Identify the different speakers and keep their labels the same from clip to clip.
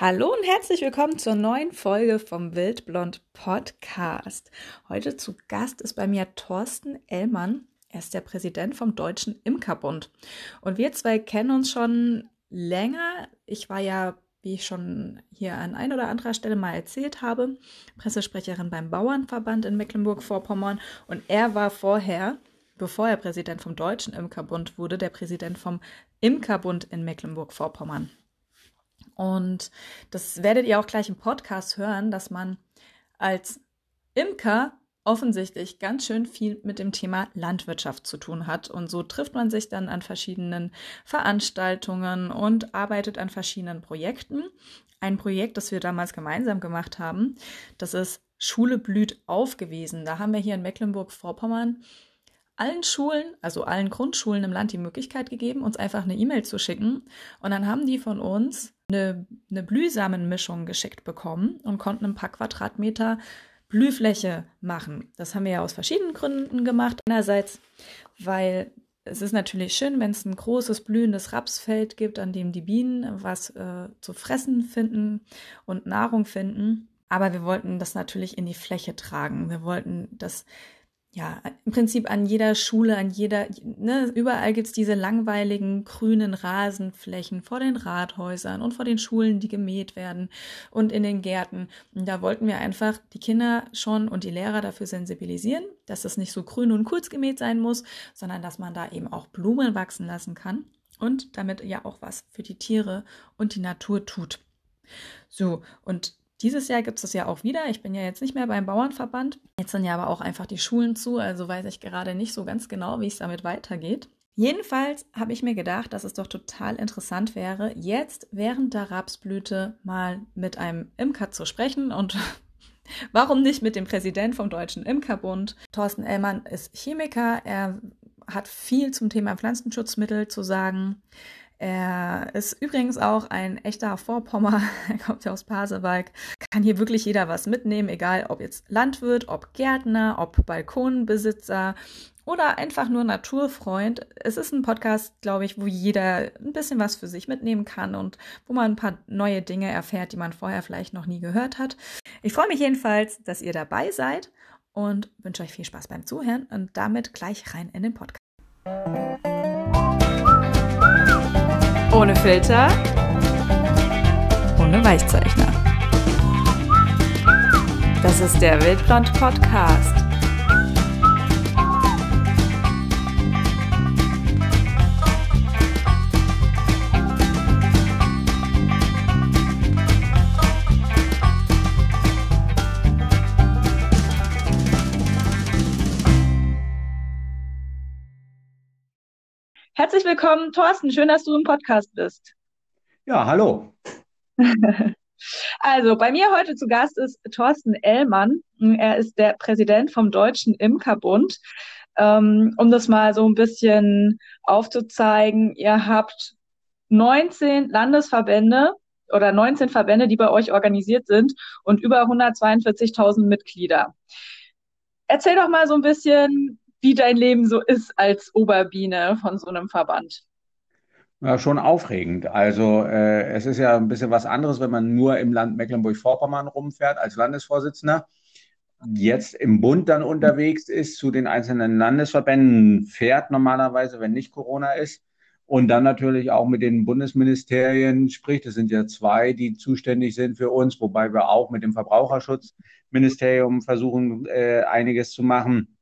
Speaker 1: Hallo und herzlich willkommen zur neuen Folge vom Wildblond Podcast. Heute zu Gast ist bei mir Thorsten Ellmann. Er ist der Präsident vom Deutschen Imkerbund. Und wir zwei kennen uns schon länger. Ich war ja, wie ich schon hier an ein oder anderer Stelle mal erzählt habe, Pressesprecherin beim Bauernverband in Mecklenburg-Vorpommern. Und er war vorher, bevor er Präsident vom Deutschen Imkerbund wurde, der Präsident vom Imkerbund in Mecklenburg-Vorpommern. Und das werdet ihr auch gleich im Podcast hören, dass man als Imker offensichtlich ganz schön viel mit dem Thema Landwirtschaft zu tun hat. Und so trifft man sich dann an verschiedenen Veranstaltungen und arbeitet an verschiedenen Projekten. Ein Projekt, das wir damals gemeinsam gemacht haben, das ist Schule blüht auf gewesen. Da haben wir hier in Mecklenburg-Vorpommern allen Schulen, also allen Grundschulen im Land die Möglichkeit gegeben, uns einfach eine E-Mail zu schicken. Und dann haben die von uns eine, eine Blühsamenmischung geschickt bekommen und konnten ein paar Quadratmeter Blühfläche machen. Das haben wir ja aus verschiedenen Gründen gemacht. Einerseits, weil es ist natürlich schön, wenn es ein großes blühendes Rapsfeld gibt, an dem die Bienen was äh, zu fressen finden und Nahrung finden. Aber wir wollten das natürlich in die Fläche tragen. Wir wollten das ja, im Prinzip an jeder Schule, an jeder, ne, überall gibt's diese langweiligen grünen Rasenflächen vor den Rathäusern und vor den Schulen, die gemäht werden und in den Gärten. Und da wollten wir einfach die Kinder schon und die Lehrer dafür sensibilisieren, dass es nicht so grün und kurz gemäht sein muss, sondern dass man da eben auch Blumen wachsen lassen kann und damit ja auch was für die Tiere und die Natur tut. So, und dieses Jahr gibt es das ja auch wieder. Ich bin ja jetzt nicht mehr beim Bauernverband. Jetzt sind ja aber auch einfach die Schulen zu, also weiß ich gerade nicht so ganz genau, wie es damit weitergeht. Jedenfalls habe ich mir gedacht, dass es doch total interessant wäre, jetzt während der Rapsblüte mal mit einem Imker zu sprechen und warum nicht mit dem Präsident vom Deutschen Imkerbund. Thorsten Ellmann ist Chemiker, er hat viel zum Thema Pflanzenschutzmittel zu sagen. Er ist übrigens auch ein echter Vorpommer. Er kommt ja aus Pasewalk. Kann hier wirklich jeder was mitnehmen, egal ob jetzt Landwirt, ob Gärtner, ob Balkonbesitzer oder einfach nur Naturfreund. Es ist ein Podcast, glaube ich, wo jeder ein bisschen was für sich mitnehmen kann und wo man ein paar neue Dinge erfährt, die man vorher vielleicht noch nie gehört hat. Ich freue mich jedenfalls, dass ihr dabei seid und wünsche euch viel Spaß beim Zuhören und damit gleich rein in den Podcast. Ohne Filter, ohne Weichzeichner. Das ist der Wildblond Podcast. Herzlich willkommen, Thorsten. Schön, dass du im Podcast bist.
Speaker 2: Ja, hallo.
Speaker 1: Also, bei mir heute zu Gast ist Thorsten Ellmann. Er ist der Präsident vom Deutschen Imkerbund. Ähm, um das mal so ein bisschen aufzuzeigen, ihr habt 19 Landesverbände oder 19 Verbände, die bei euch organisiert sind und über 142.000 Mitglieder. Erzähl doch mal so ein bisschen, wie dein Leben so ist als Oberbiene von so einem Verband.
Speaker 2: Ja, schon aufregend. Also äh, es ist ja ein bisschen was anderes, wenn man nur im Land Mecklenburg-Vorpommern rumfährt als Landesvorsitzender. Jetzt im Bund dann unterwegs ist, zu den einzelnen Landesverbänden fährt normalerweise, wenn nicht Corona ist. Und dann natürlich auch mit den Bundesministerien spricht. Es sind ja zwei, die zuständig sind für uns, wobei wir auch mit dem Verbraucherschutzministerium versuchen, äh, einiges zu machen.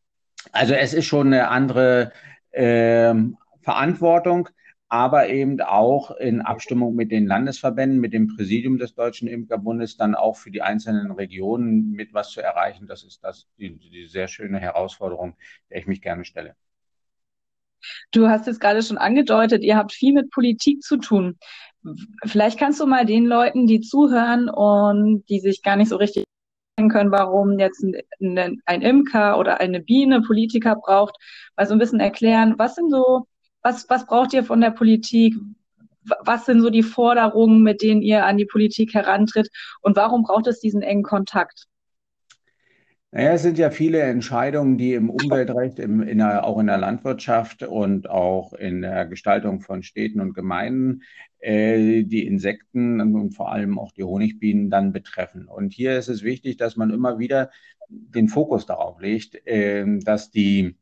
Speaker 2: Also es ist schon eine andere äh, Verantwortung, aber eben auch in Abstimmung mit den Landesverbänden, mit dem Präsidium des Deutschen Imkerbundes dann auch für die einzelnen Regionen mit was zu erreichen. Das ist das die, die sehr schöne Herausforderung, der ich mich gerne stelle.
Speaker 1: Du hast es gerade schon angedeutet, ihr habt viel mit Politik zu tun. Vielleicht kannst du mal den Leuten, die zuhören und die sich gar nicht so richtig können, warum jetzt ein, ein, Imker oder eine Biene Politiker braucht, mal so ein bisschen erklären, was sind so, was, was braucht ihr von der Politik? Was sind so die Forderungen, mit denen ihr an die Politik herantritt? Und warum braucht es diesen engen Kontakt?
Speaker 2: Naja, es sind ja viele Entscheidungen, die im Umweltrecht, im, in der, auch in der Landwirtschaft und auch in der Gestaltung von Städten und Gemeinden äh, die Insekten und vor allem auch die Honigbienen dann betreffen. Und hier ist es wichtig, dass man immer wieder den Fokus darauf legt, äh, dass die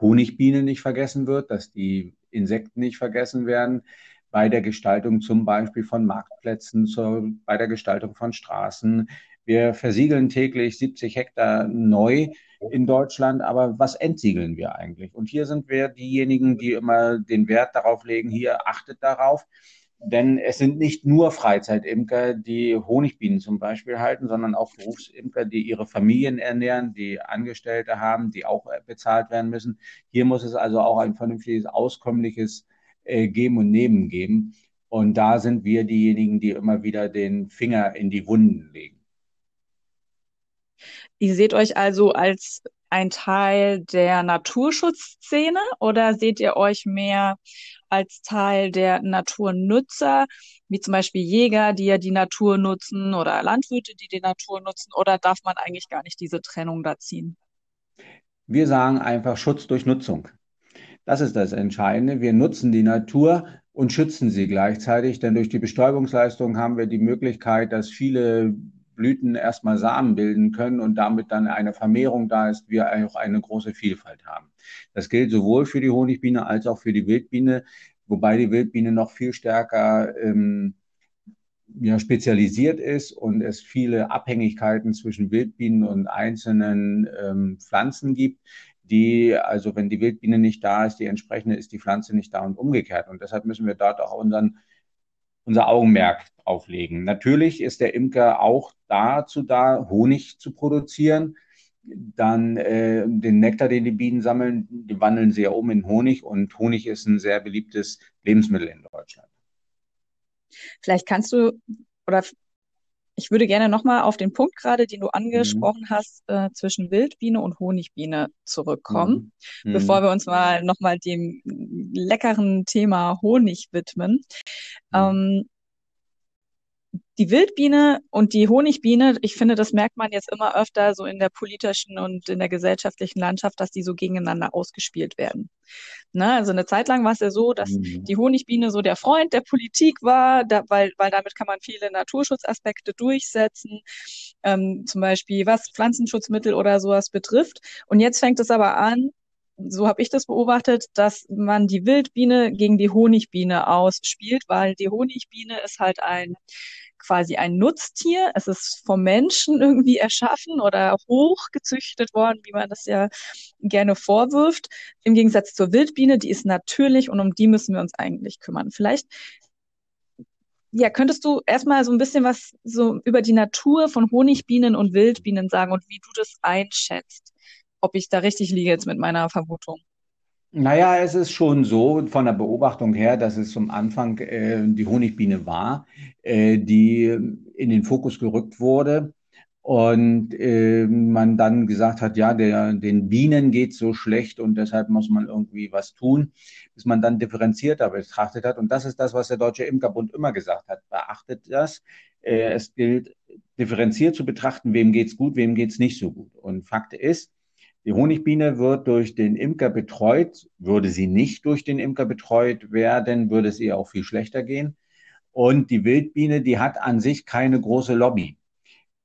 Speaker 2: Honigbiene nicht vergessen wird, dass die Insekten nicht vergessen werden bei der Gestaltung zum Beispiel von Marktplätzen, zur, bei der Gestaltung von Straßen. Wir versiegeln täglich 70 Hektar neu in Deutschland, aber was entsiegeln wir eigentlich? Und hier sind wir diejenigen, die immer den Wert darauf legen, hier achtet darauf. Denn es sind nicht nur Freizeitimker, die Honigbienen zum Beispiel halten, sondern auch Berufsimker, die ihre Familien ernähren, die Angestellte haben, die auch bezahlt werden müssen. Hier muss es also auch ein vernünftiges, auskömmliches äh, Geben und Nehmen geben. Und da sind wir diejenigen, die immer wieder den Finger in die Wunden legen.
Speaker 1: Ihr seht euch also als ein Teil der Naturschutzszene oder seht ihr euch mehr als Teil der Naturnutzer, wie zum Beispiel Jäger, die ja die Natur nutzen oder Landwirte, die die Natur nutzen oder darf man eigentlich gar nicht diese Trennung da ziehen?
Speaker 2: Wir sagen einfach Schutz durch Nutzung. Das ist das Entscheidende. Wir nutzen die Natur und schützen sie gleichzeitig, denn durch die Bestäubungsleistung haben wir die Möglichkeit, dass viele Blüten erstmal Samen bilden können und damit dann eine Vermehrung da ist, wir auch eine große Vielfalt haben. Das gilt sowohl für die Honigbiene als auch für die Wildbiene, wobei die Wildbiene noch viel stärker ähm, ja, spezialisiert ist und es viele Abhängigkeiten zwischen Wildbienen und einzelnen ähm, Pflanzen gibt, die, also wenn die Wildbiene nicht da ist, die entsprechende ist die Pflanze nicht da und umgekehrt. Und deshalb müssen wir dort auch unseren, unser Augenmerk auflegen. Natürlich ist der Imker auch dazu da, Honig zu produzieren. Dann äh, den Nektar, den die Bienen sammeln, die wandeln sie ja um in Honig und Honig ist ein sehr beliebtes Lebensmittel in Deutschland.
Speaker 1: Vielleicht kannst du oder ich würde gerne nochmal auf den Punkt gerade, den du angesprochen mhm. hast, äh, zwischen Wildbiene und Honigbiene zurückkommen, mhm. bevor wir uns mal nochmal dem leckeren Thema Honig widmen. Mhm. Ähm, die Wildbiene und die Honigbiene, ich finde, das merkt man jetzt immer öfter so in der politischen und in der gesellschaftlichen Landschaft, dass die so gegeneinander ausgespielt werden. Ne? Also eine Zeit lang war es ja so, dass mhm. die Honigbiene so der Freund der Politik war, da, weil, weil damit kann man viele Naturschutzaspekte durchsetzen, ähm, zum Beispiel was Pflanzenschutzmittel oder sowas betrifft. Und jetzt fängt es aber an, so habe ich das beobachtet, dass man die Wildbiene gegen die Honigbiene ausspielt, weil die Honigbiene ist halt ein quasi ein Nutztier. Es ist vom Menschen irgendwie erschaffen oder hochgezüchtet worden, wie man das ja gerne vorwirft. Im Gegensatz zur Wildbiene, die ist natürlich und um die müssen wir uns eigentlich kümmern. Vielleicht ja, könntest du erstmal so ein bisschen was so über die Natur von Honigbienen und Wildbienen sagen und wie du das einschätzt? Ob ich da richtig liege jetzt mit meiner Vermutung?
Speaker 2: Naja, es ist schon so von der Beobachtung her, dass es zum Anfang äh, die Honigbiene war, äh, die in den Fokus gerückt wurde und äh, man dann gesagt hat, ja, der, den Bienen geht so schlecht und deshalb muss man irgendwie was tun, bis man dann differenzierter betrachtet hat. Und das ist das, was der Deutsche Imkerbund immer gesagt hat. Beachtet das. Äh, es gilt differenziert zu betrachten, wem geht's gut, wem geht's nicht so gut. Und Fakt ist, die Honigbiene wird durch den Imker betreut. Würde sie nicht durch den Imker betreut werden, würde es ihr auch viel schlechter gehen. Und die Wildbiene, die hat an sich keine große Lobby.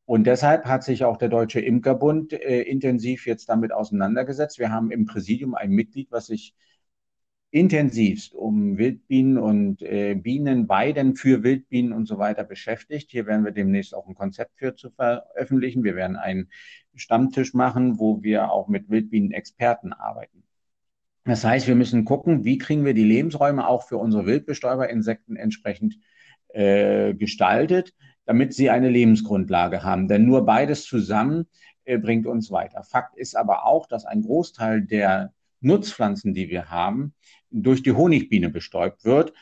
Speaker 2: Und deshalb hat sich auch der Deutsche Imkerbund äh, intensiv jetzt damit auseinandergesetzt. Wir haben im Präsidium ein Mitglied, was sich intensivst um Wildbienen und äh, Bienenweiden für Wildbienen und so weiter beschäftigt. Hier werden wir demnächst auch ein Konzept für zu veröffentlichen. Wir werden einen Stammtisch machen, wo wir auch mit Wildbienen-Experten arbeiten. Das heißt, wir müssen gucken, wie kriegen wir die Lebensräume auch für unsere Wildbestäuberinsekten entsprechend äh, gestaltet, damit sie eine Lebensgrundlage haben. Denn nur beides zusammen äh, bringt uns weiter. Fakt ist aber auch, dass ein Großteil der Nutzpflanzen, die wir haben, durch die Honigbiene bestäubt wird.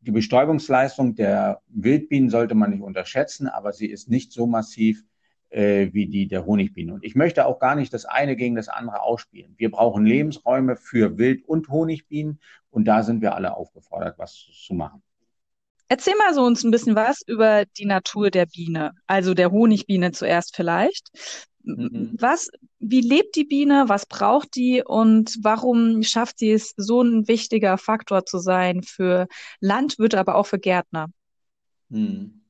Speaker 2: Die Bestäubungsleistung der Wildbienen sollte man nicht unterschätzen, aber sie ist nicht so massiv äh, wie die der Honigbiene. Und ich möchte auch gar nicht das eine gegen das andere ausspielen. Wir brauchen Lebensräume für Wild- und Honigbienen und da sind wir alle aufgefordert, was zu machen.
Speaker 1: Erzähl mal so uns ein bisschen was über die Natur der Biene, also der Honigbiene zuerst vielleicht. Mhm. Was, wie lebt die Biene? Was braucht die? Und warum schafft sie es, so ein wichtiger Faktor zu sein für Landwirte, aber auch für Gärtner?
Speaker 2: Mhm.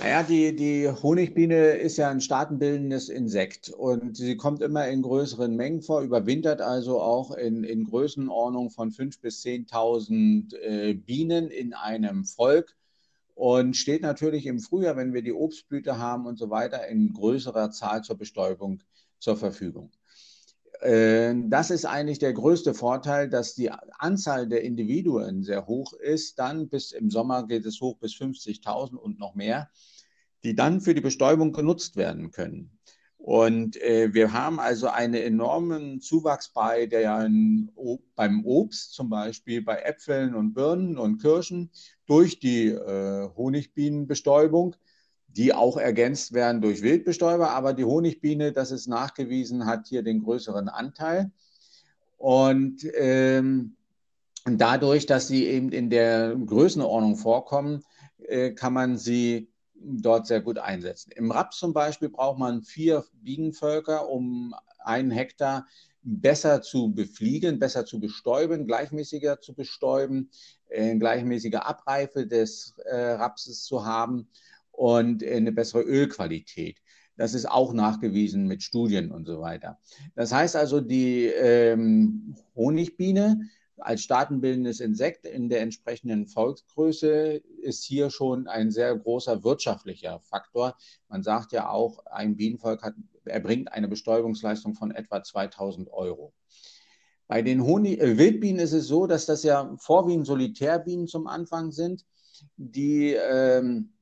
Speaker 2: Naja, die, die Honigbiene ist ja ein staatenbildendes Insekt und sie kommt immer in größeren Mengen vor, überwintert also auch in, in Größenordnung von 5.000 bis 10.000 äh, Bienen in einem Volk und steht natürlich im Frühjahr, wenn wir die Obstblüte haben und so weiter, in größerer Zahl zur Bestäubung zur Verfügung. Äh, das ist eigentlich der größte Vorteil, dass die Anzahl der Individuen sehr hoch ist. Dann bis im Sommer geht es hoch bis 50.000 und noch mehr, die dann für die Bestäubung genutzt werden können. Und äh, wir haben also einen enormen Zuwachs bei der, beim Obst, zum Beispiel bei Äpfeln und Birnen und Kirschen, durch die äh, Honigbienenbestäubung die auch ergänzt werden durch Wildbestäuber. Aber die Honigbiene, das ist nachgewiesen, hat hier den größeren Anteil. Und ähm, dadurch, dass sie eben in der Größenordnung vorkommen, äh, kann man sie dort sehr gut einsetzen. Im Raps zum Beispiel braucht man vier Bienenvölker, um einen Hektar besser zu befliegen, besser zu bestäuben, gleichmäßiger zu bestäuben, äh, gleichmäßige Abreife des äh, Rapses zu haben und eine bessere Ölqualität. Das ist auch nachgewiesen mit Studien und so weiter. Das heißt also, die ähm, Honigbiene als staatenbildendes Insekt in der entsprechenden Volksgröße ist hier schon ein sehr großer wirtschaftlicher Faktor. Man sagt ja auch, ein Bienenvolk hat, erbringt eine Bestäubungsleistung von etwa 2000 Euro. Bei den Honig äh, Wildbienen ist es so, dass das ja vorwiegend Solitärbienen zum Anfang sind, die ähm,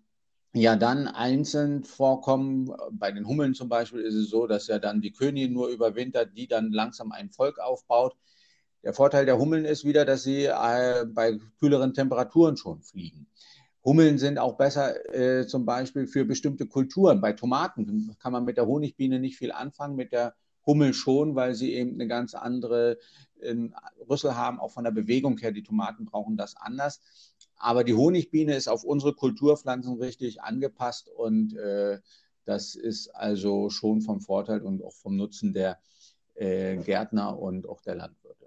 Speaker 2: ja dann einzeln vorkommen. Bei den Hummeln zum Beispiel ist es so, dass ja dann die Königin nur überwintert, die dann langsam ein Volk aufbaut. Der Vorteil der Hummeln ist wieder, dass sie äh, bei kühleren Temperaturen schon fliegen. Hummeln sind auch besser äh, zum Beispiel für bestimmte Kulturen. Bei Tomaten kann man mit der Honigbiene nicht viel anfangen, mit der Hummel schon, weil sie eben eine ganz andere äh, Rüssel haben, auch von der Bewegung her. Die Tomaten brauchen das anders. Aber die Honigbiene ist auf unsere Kulturpflanzen richtig angepasst und äh, das ist also schon vom Vorteil und auch vom Nutzen der äh, Gärtner und auch der Landwirte.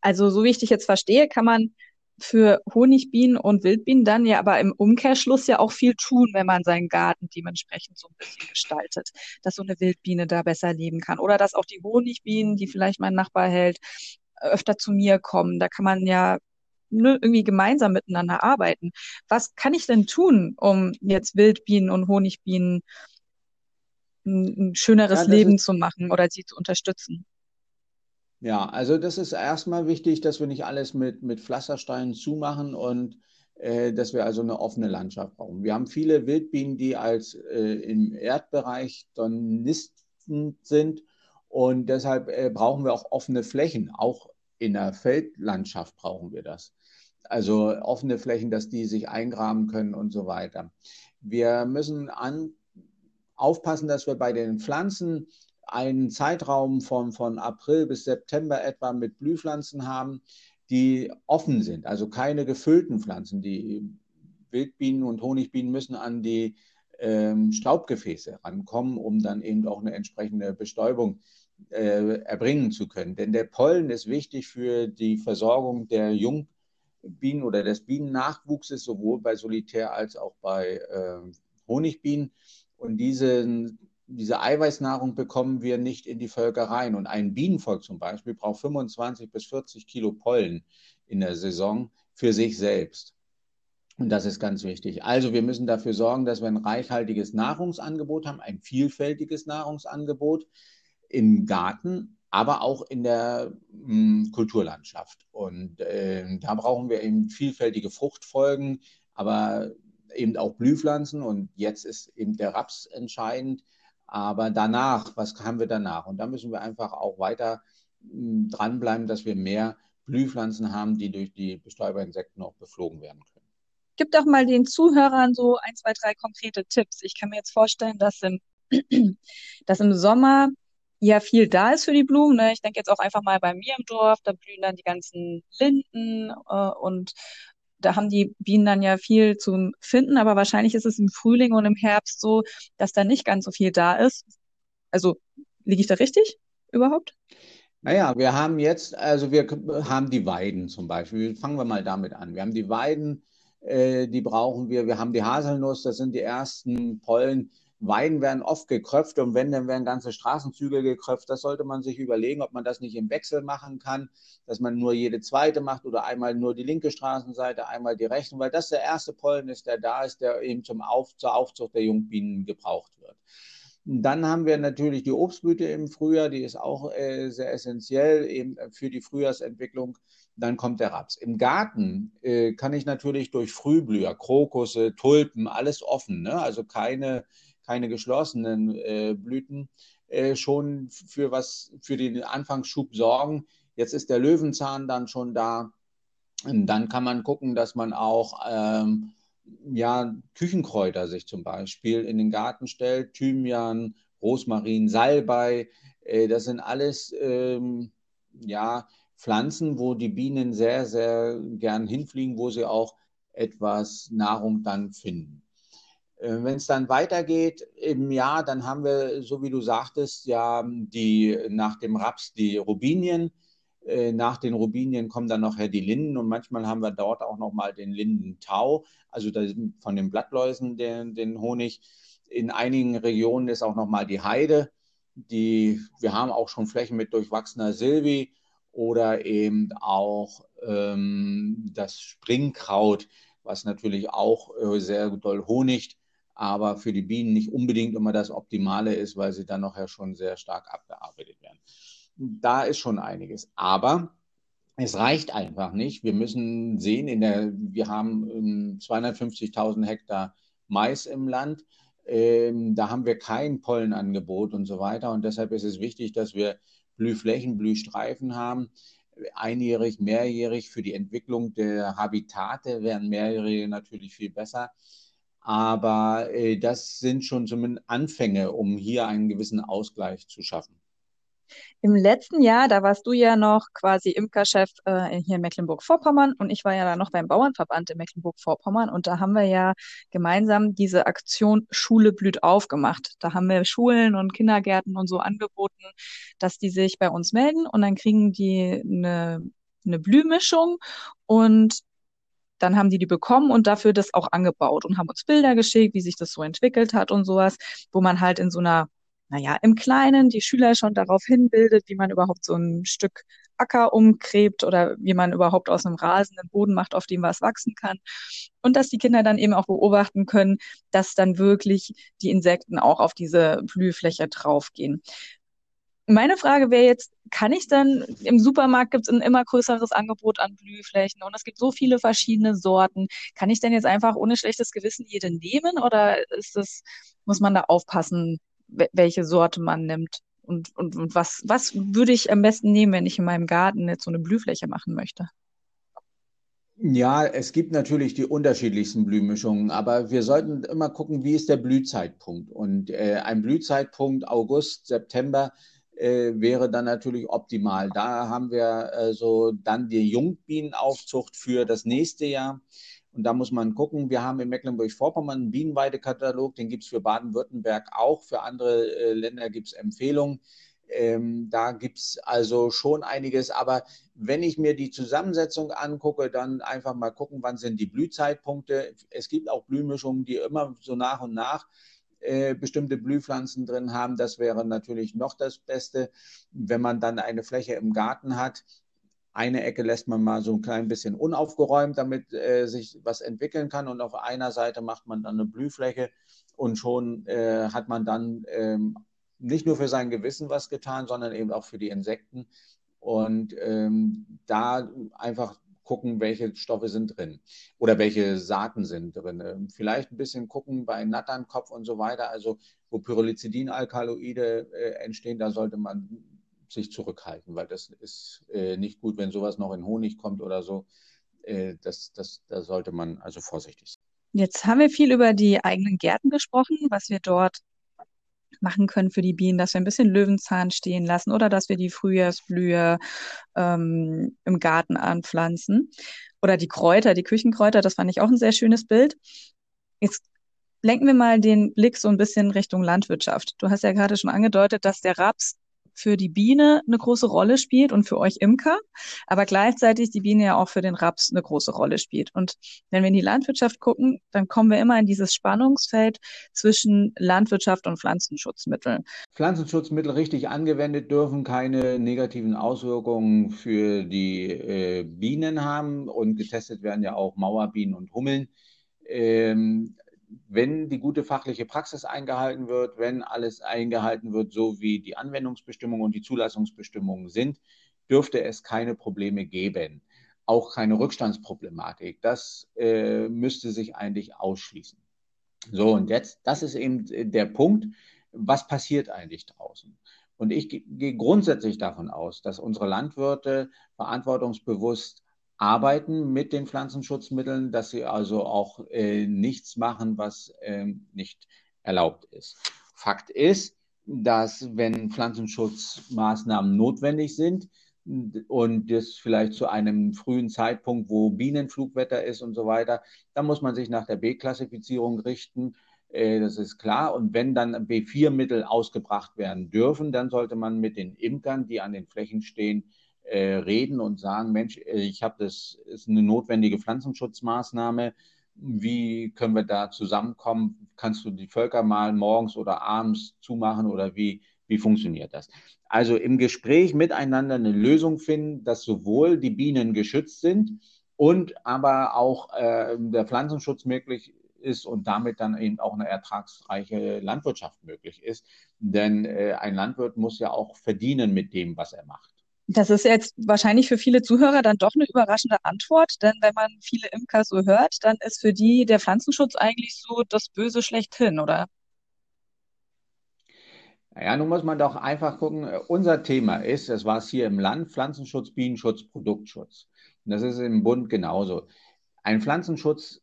Speaker 1: Also so wie ich dich jetzt verstehe, kann man für Honigbienen und Wildbienen dann ja aber im Umkehrschluss ja auch viel tun, wenn man seinen Garten dementsprechend so ein bisschen gestaltet, dass so eine Wildbiene da besser leben kann oder dass auch die Honigbienen, die vielleicht mein Nachbar hält, öfter zu mir kommen. Da kann man ja ne, irgendwie gemeinsam miteinander arbeiten. Was kann ich denn tun, um jetzt Wildbienen und Honigbienen ein, ein schöneres ja, Leben ist, zu machen oder sie zu unterstützen?
Speaker 2: Ja, also das ist erstmal wichtig, dass wir nicht alles mit, mit Pflastersteinen zumachen und äh, dass wir also eine offene Landschaft brauchen. Wir haben viele Wildbienen, die als äh, im Erdbereich dann nistend sind und deshalb äh, brauchen wir auch offene Flächen, auch in der Feldlandschaft brauchen wir das. Also offene Flächen, dass die sich eingraben können und so weiter. Wir müssen an, aufpassen, dass wir bei den Pflanzen einen Zeitraum von, von April bis September etwa mit Blühpflanzen haben, die offen sind, also keine gefüllten Pflanzen. Die Wildbienen und Honigbienen müssen an die ähm, Staubgefäße rankommen, um dann eben auch eine entsprechende Bestäubung äh, erbringen zu können. Denn der Pollen ist wichtig für die Versorgung der Jungbienen oder des Bienennachwuchses, sowohl bei Solitär als auch bei äh, Honigbienen. Und diese, diese Eiweißnahrung bekommen wir nicht in die Völker rein. Und ein Bienenvolk zum Beispiel braucht 25 bis 40 Kilo Pollen in der Saison für sich selbst. Und das ist ganz wichtig. Also wir müssen dafür sorgen, dass wir ein reichhaltiges Nahrungsangebot haben, ein vielfältiges Nahrungsangebot, im Garten, aber auch in der mh, hm, Kulturlandschaft. Und äh, da brauchen wir eben vielfältige Fruchtfolgen, aber eben auch Blühpflanzen. Und jetzt ist eben der Raps entscheidend. Aber danach, was haben wir danach? Und da müssen wir einfach auch weiter hm, dranbleiben, dass wir mehr Blühpflanzen haben, die durch die Bestäuberinsekten auch beflogen werden können.
Speaker 1: Gib doch mal den Zuhörern so ein, zwei, drei konkrete Tipps. Ich kann mir jetzt vorstellen, dass im, dass im Sommer ja viel da ist für die Blumen. Ne? Ich denke jetzt auch einfach mal bei mir im Dorf, da blühen dann die ganzen Linden äh, und da haben die Bienen dann ja viel zu finden, aber wahrscheinlich ist es im Frühling und im Herbst so, dass da nicht ganz so viel da ist. Also liege ich da richtig überhaupt?
Speaker 2: Naja, wir haben jetzt, also wir haben die Weiden zum Beispiel. Fangen wir mal damit an. Wir haben die Weiden, äh, die brauchen wir. Wir haben die Haselnuss, das sind die ersten Pollen. Weiden werden oft gekröpft und wenn, dann werden ganze Straßenzüge gekröpft. Das sollte man sich überlegen, ob man das nicht im Wechsel machen kann, dass man nur jede zweite macht oder einmal nur die linke Straßenseite, einmal die rechte, weil das der erste Pollen ist, der da ist, der eben zum Auf, zur Aufzucht der Jungbienen gebraucht wird. Dann haben wir natürlich die Obstblüte im Frühjahr, die ist auch äh, sehr essentiell eben für die Frühjahrsentwicklung. Dann kommt der Raps. Im Garten äh, kann ich natürlich durch Frühblüher, Krokusse, Tulpen, alles offen, ne? also keine keine geschlossenen äh, Blüten, äh, schon für was, für den Anfangsschub sorgen. Jetzt ist der Löwenzahn dann schon da. Und dann kann man gucken, dass man auch ähm, ja, Küchenkräuter sich zum Beispiel in den Garten stellt. Thymian, Rosmarin, Salbei. Äh, das sind alles ähm, ja, Pflanzen, wo die Bienen sehr, sehr gern hinfliegen, wo sie auch etwas Nahrung dann finden. Äh, Wenn es dann weitergeht im Jahr, dann haben wir, so wie du sagtest, ja die nach dem Raps die Rubinien. Äh, nach den Rubinien kommen dann nachher die Linden und manchmal haben wir dort auch nochmal den Lindentau, also von den Blattläusen den, den Honig. In einigen Regionen ist auch nochmal die Heide. Die, wir haben auch schon Flächen mit durchwachsener Silvi oder eben auch ähm, das Springkraut, was natürlich auch äh, sehr doll honigt aber für die Bienen nicht unbedingt immer das Optimale ist, weil sie dann nachher schon sehr stark abgearbeitet werden. Da ist schon einiges. Aber es reicht einfach nicht. Wir müssen sehen, in der, wir haben 250.000 Hektar Mais im Land. Ähm, da haben wir kein Pollenangebot und so weiter. Und deshalb ist es wichtig, dass wir Blühflächen, Blühstreifen haben. Einjährig, mehrjährig für die Entwicklung der Habitate wären mehrjährige natürlich viel besser. Aber äh, das sind schon zumindest Anfänge, um hier einen gewissen Ausgleich zu schaffen.
Speaker 1: Im letzten Jahr, da warst du ja noch quasi Imkerchef äh, hier in Mecklenburg-Vorpommern und ich war ja da noch beim Bauernverband in Mecklenburg-Vorpommern und da haben wir ja gemeinsam diese Aktion Schule blüht aufgemacht. Da haben wir Schulen und Kindergärten und so angeboten, dass die sich bei uns melden und dann kriegen die eine, eine Blühmischung und dann haben die die bekommen und dafür das auch angebaut und haben uns Bilder geschickt, wie sich das so entwickelt hat und sowas, wo man halt in so einer, naja, im Kleinen die Schüler schon darauf hinbildet, wie man überhaupt so ein Stück Acker umgräbt oder wie man überhaupt aus einem rasenden Boden macht, auf dem was wachsen kann. Und dass die Kinder dann eben auch beobachten können, dass dann wirklich die Insekten auch auf diese Blühfläche draufgehen. Meine Frage wäre jetzt, kann ich dann, im Supermarkt gibt es ein immer größeres Angebot an Blühflächen und es gibt so viele verschiedene Sorten. Kann ich denn jetzt einfach ohne schlechtes Gewissen jede nehmen oder ist das, muss man da aufpassen, welche Sorte man nimmt? Und, und, und was, was würde ich am besten nehmen, wenn ich in meinem Garten jetzt so eine Blühfläche machen möchte?
Speaker 2: Ja, es gibt natürlich die unterschiedlichsten Blühmischungen, aber wir sollten immer gucken, wie ist der Blühzeitpunkt. Und äh, ein Blühzeitpunkt August, September äh, wäre dann natürlich optimal. Da haben wir also dann die Jungbienenaufzucht für das nächste Jahr. Und da muss man gucken, wir haben in Mecklenburg-Vorpommern einen Bienenweidekatalog, den gibt es für Baden-Württemberg auch, für andere äh, Länder gibt es Empfehlungen. Ähm, da gibt es also schon einiges, aber wenn ich mir die Zusammensetzung angucke, dann einfach mal gucken, wann sind die Blühzeitpunkte. Es gibt auch Blühmischungen, die immer so nach und nach äh, bestimmte Blühpflanzen drin haben. Das wäre natürlich noch das Beste. Wenn man dann eine Fläche im Garten hat, eine Ecke lässt man mal so ein klein bisschen unaufgeräumt, damit äh, sich was entwickeln kann. Und auf einer Seite macht man dann eine Blühfläche und schon äh, hat man dann ähm, nicht nur für sein Gewissen was getan, sondern eben auch für die Insekten. Und ähm, da einfach gucken, welche Stoffe sind drin oder welche Saaten sind drin. Ähm, vielleicht ein bisschen gucken bei Natternkopf und so weiter, also wo Pyrrolizidinalkaloide äh, entstehen, da sollte man sich zurückhalten, weil das ist äh, nicht gut, wenn sowas noch in Honig kommt oder so. Äh, das, das, da sollte man also vorsichtig sein.
Speaker 1: Jetzt haben wir viel über die eigenen Gärten gesprochen, was wir dort machen können für die Bienen, dass wir ein bisschen Löwenzahn stehen lassen oder dass wir die Frühjahrsblühe ähm, im Garten anpflanzen. Oder die Kräuter, die Küchenkräuter, das fand ich auch ein sehr schönes Bild. Jetzt lenken wir mal den Blick so ein bisschen Richtung Landwirtschaft. Du hast ja gerade schon angedeutet, dass der Raps für die Biene eine große Rolle spielt und für euch Imker, aber gleichzeitig die Biene ja auch für den Raps eine große Rolle spielt. Und wenn wir in die Landwirtschaft gucken, dann kommen wir immer in dieses Spannungsfeld zwischen Landwirtschaft und Pflanzenschutzmitteln.
Speaker 2: Pflanzenschutzmittel richtig angewendet dürfen keine negativen Auswirkungen für die äh, Bienen haben und getestet werden ja auch Mauerbienen und Hummeln. Ähm, wenn die gute fachliche Praxis eingehalten wird, wenn alles eingehalten wird, so wie die Anwendungsbestimmungen und die Zulassungsbestimmungen sind, dürfte es keine Probleme geben. Auch keine Rückstandsproblematik. Das äh, müsste sich eigentlich ausschließen. So, und jetzt, das ist eben der Punkt, was passiert eigentlich draußen? Und ich gehe grundsätzlich davon aus, dass unsere Landwirte verantwortungsbewusst arbeiten mit den Pflanzenschutzmitteln, dass sie also auch äh, nichts machen, was äh, nicht erlaubt ist. Fakt ist, dass wenn Pflanzenschutzmaßnahmen notwendig sind und das vielleicht zu einem frühen Zeitpunkt, wo Bienenflugwetter ist und so weiter, dann muss man sich nach der B-Klassifizierung richten. Äh, das ist klar. Und wenn dann B4-Mittel ausgebracht werden dürfen, dann sollte man mit den Imkern, die an den Flächen stehen, äh, reden und sagen, Mensch, äh, ich habe das ist eine notwendige Pflanzenschutzmaßnahme. Wie können wir da zusammenkommen? Kannst du die Völker mal morgens oder abends zumachen oder wie, wie funktioniert das? Also im Gespräch miteinander eine Lösung finden, dass sowohl die Bienen geschützt sind und aber auch äh, der Pflanzenschutz möglich ist und damit dann eben auch eine ertragsreiche Landwirtschaft möglich ist. Denn äh, ein Landwirt muss ja auch verdienen mit dem, was er macht.
Speaker 1: Das ist jetzt wahrscheinlich für viele Zuhörer dann doch eine überraschende Antwort, denn wenn man viele Imker so hört, dann ist für die der Pflanzenschutz eigentlich so das Böse schlechthin, oder?
Speaker 2: Naja, nun muss man doch einfach gucken, unser Thema ist, das war es hier im Land, Pflanzenschutz, Bienenschutz, Produktschutz. Und das ist im Bund genauso. Ein Pflanzenschutz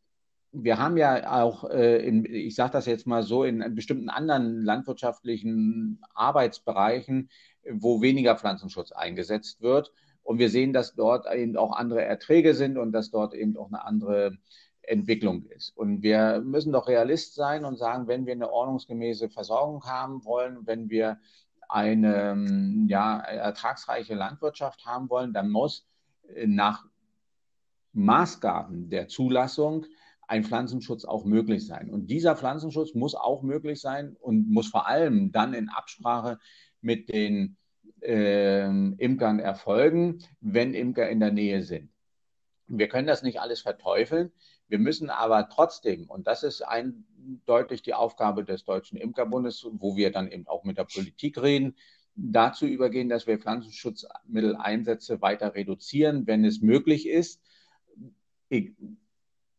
Speaker 2: wir haben ja auch, äh, in, ich sage das jetzt mal so, in bestimmten anderen landwirtschaftlichen Arbeitsbereichen, wo weniger Pflanzenschutz eingesetzt wird. Und wir sehen, dass dort eben auch andere Erträge sind und dass dort eben auch eine andere Entwicklung ist. Und wir müssen doch realist sein und sagen, wenn wir eine ordnungsgemäße Versorgung haben wollen, wenn wir eine ja, ertragsreiche Landwirtschaft haben wollen, dann muss nach Maßgaben der Zulassung ein Pflanzenschutz auch möglich sein. Und dieser Pflanzenschutz muss auch möglich sein und muss vor allem dann in Absprache mit den äh, Imkern erfolgen, wenn Imker in der Nähe sind. Wir können das nicht alles verteufeln. Wir müssen aber trotzdem, und das ist eindeutig die Aufgabe des Deutschen Imkerbundes, wo wir dann eben auch mit der Politik reden, dazu übergehen, dass wir Pflanzenschutzmitteleinsätze weiter reduzieren, wenn es möglich ist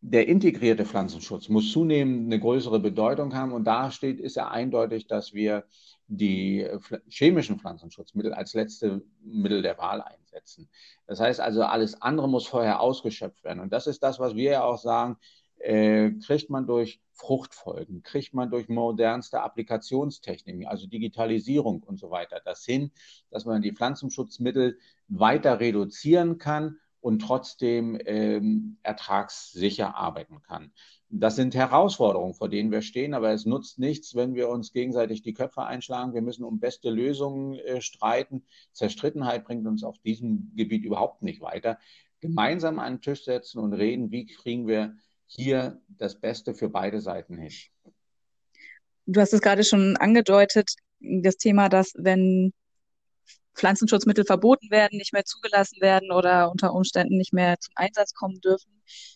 Speaker 2: der integrierte Pflanzenschutz muss zunehmend eine größere Bedeutung haben. Und da steht, ist ja eindeutig, dass wir die chemischen Pflanzenschutzmittel als letzte Mittel der Wahl einsetzen. Das heißt also, alles andere muss vorher ausgeschöpft werden. Und das ist das, was wir ja auch sagen, äh, kriegt man durch Fruchtfolgen, kriegt man durch modernste Applikationstechniken, also Digitalisierung und so weiter, das hin, dass man die Pflanzenschutzmittel weiter reduzieren kann und trotzdem ähm, ertragssicher arbeiten kann. Das sind Herausforderungen, vor denen wir stehen, aber es nutzt nichts, wenn wir uns gegenseitig die Köpfe einschlagen. Wir müssen um beste Lösungen äh, streiten. Zerstrittenheit bringt uns auf diesem Gebiet überhaupt nicht weiter. Gemeinsam an den Tisch setzen und reden, wie kriegen wir hier das Beste für beide Seiten hin.
Speaker 1: Du hast es gerade schon angedeutet, das Thema, dass wenn Pflanzenschutzmittel verboten werden, nicht mehr zugelassen werden oder unter Umständen nicht mehr zum Einsatz kommen dürfen,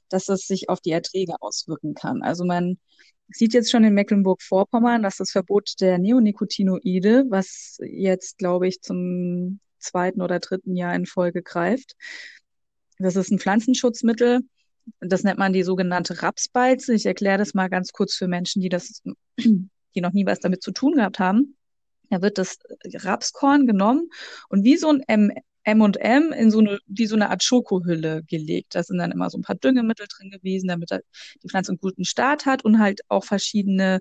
Speaker 1: dass es sich auf die Erträge auswirken kann. Also man sieht jetzt schon in Mecklenburg-Vorpommern, dass das Verbot der Neonicotinoide, was jetzt, glaube ich, zum zweiten oder dritten Jahr in Folge greift, das ist ein Pflanzenschutzmittel. Das nennt man die sogenannte Rapsbalze. Ich erkläre das mal ganz kurz für Menschen, die das, die noch nie was damit zu tun gehabt haben. Da wird das Rapskorn genommen und wie so ein M M&M in so eine, wie so eine Art Schokohülle gelegt. Da sind dann immer so ein paar Düngemittel drin gewesen, damit die Pflanze einen guten Start hat und halt auch verschiedene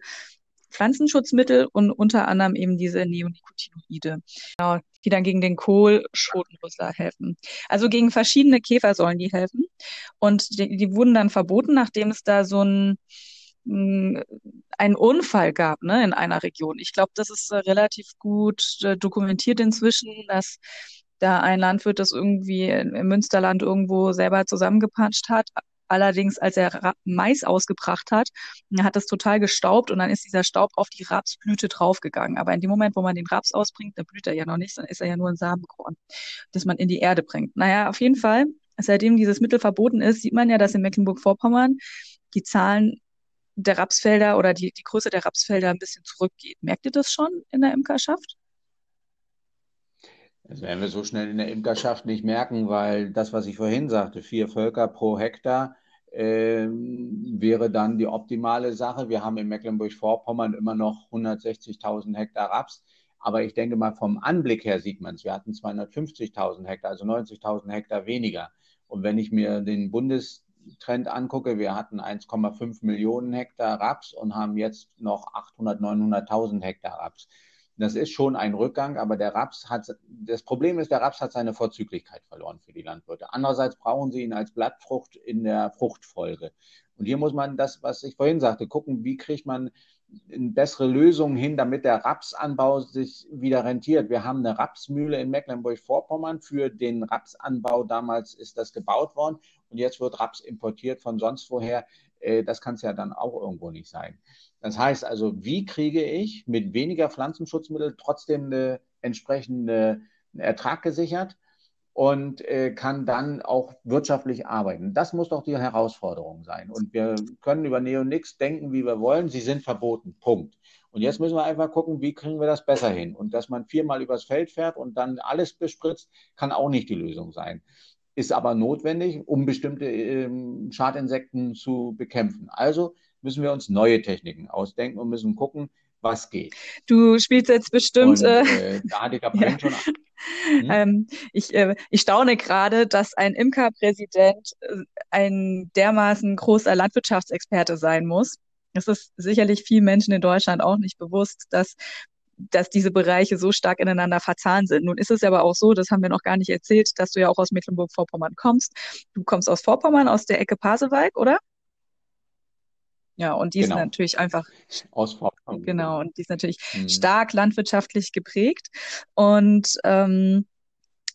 Speaker 1: Pflanzenschutzmittel und unter anderem eben diese Neonicotinoide, genau, die dann gegen den Kohlschotenrüssler helfen. Also gegen verschiedene Käfer sollen die helfen. Und die, die wurden dann verboten, nachdem es da so ein mm, einen Unfall gab ne, in einer Region. Ich glaube, das ist äh, relativ gut äh, dokumentiert inzwischen, dass da ein Landwirt das irgendwie im Münsterland irgendwo selber zusammengepanscht hat, Allerdings, als er Mais ausgebracht hat, hat das total gestaubt und dann ist dieser Staub auf die Rapsblüte draufgegangen. Aber in dem Moment, wo man den Raps ausbringt, dann blüht er ja noch nicht, dann ist er ja nur ein Samenkorn, das man in die Erde bringt. Naja, auf jeden Fall, seitdem dieses Mittel verboten ist, sieht man ja, dass in Mecklenburg-Vorpommern die Zahlen der Rapsfelder oder die, die Größe der Rapsfelder ein bisschen zurückgeht. Merkt ihr das schon in der Imkerschaft?
Speaker 2: Das werden wir so schnell in der Imkerschaft nicht merken, weil das, was ich vorhin sagte, vier Völker pro Hektar, äh, wäre dann die optimale Sache. Wir haben in Mecklenburg-Vorpommern immer noch 160.000 Hektar Raps. Aber ich denke mal, vom Anblick her sieht man es. Wir hatten 250.000 Hektar, also 90.000 Hektar weniger. Und wenn ich mir den Bundestrend angucke, wir hatten 1,5 Millionen Hektar Raps und haben jetzt noch 800.000, 900.000 Hektar Raps. Das ist schon ein Rückgang, aber der Raps hat, das Problem ist, der Raps hat seine Vorzüglichkeit verloren für die Landwirte. Andererseits brauchen sie ihn als Blattfrucht in der Fruchtfolge. Und hier muss man das, was ich vorhin sagte, gucken, wie kriegt man bessere Lösungen hin, damit der Rapsanbau sich wieder rentiert. Wir haben eine Rapsmühle in Mecklenburg-Vorpommern. Für den Rapsanbau damals ist das gebaut worden und jetzt wird Raps importiert von sonst woher. Äh, das kann es ja dann auch irgendwo nicht sein. Das heißt also, wie kriege ich mit weniger Pflanzenschutzmittel trotzdem eine entsprechende Ertrag gesichert und äh, kann dann auch wirtschaftlich arbeiten. Das muss doch die Herausforderung sein. Und wir können über Neonix denken, wie wir wollen. Sie sind verboten. Punkt. Und jetzt müssen wir einfach gucken, wie kriegen wir das besser hin. Und dass man viermal übers Feld fährt und dann alles bespritzt, kann auch nicht die Lösung sein. Ist aber notwendig, um bestimmte äh, Schadinsekten zu bekämpfen. Also müssen wir uns neue Techniken ausdenken und müssen gucken, was geht.
Speaker 1: Du spielst jetzt bestimmt. Und,
Speaker 2: äh, da hatte ich ja. schon.
Speaker 1: Hm? Ähm, ich, äh, ich staune gerade, dass ein Imkerpräsident äh, ein dermaßen großer Landwirtschaftsexperte sein muss. Es ist sicherlich vielen Menschen in Deutschland auch nicht bewusst, dass dass diese Bereiche so stark ineinander verzahnt sind. Nun ist es aber auch so, das haben wir noch gar nicht erzählt, dass du ja auch aus Mecklenburg-Vorpommern kommst. Du kommst aus Vorpommern, aus der Ecke Pasewalk, oder? Ja, und die genau. ist natürlich einfach
Speaker 2: aus
Speaker 1: Genau, und die ist natürlich mhm. stark landwirtschaftlich geprägt. Und ähm,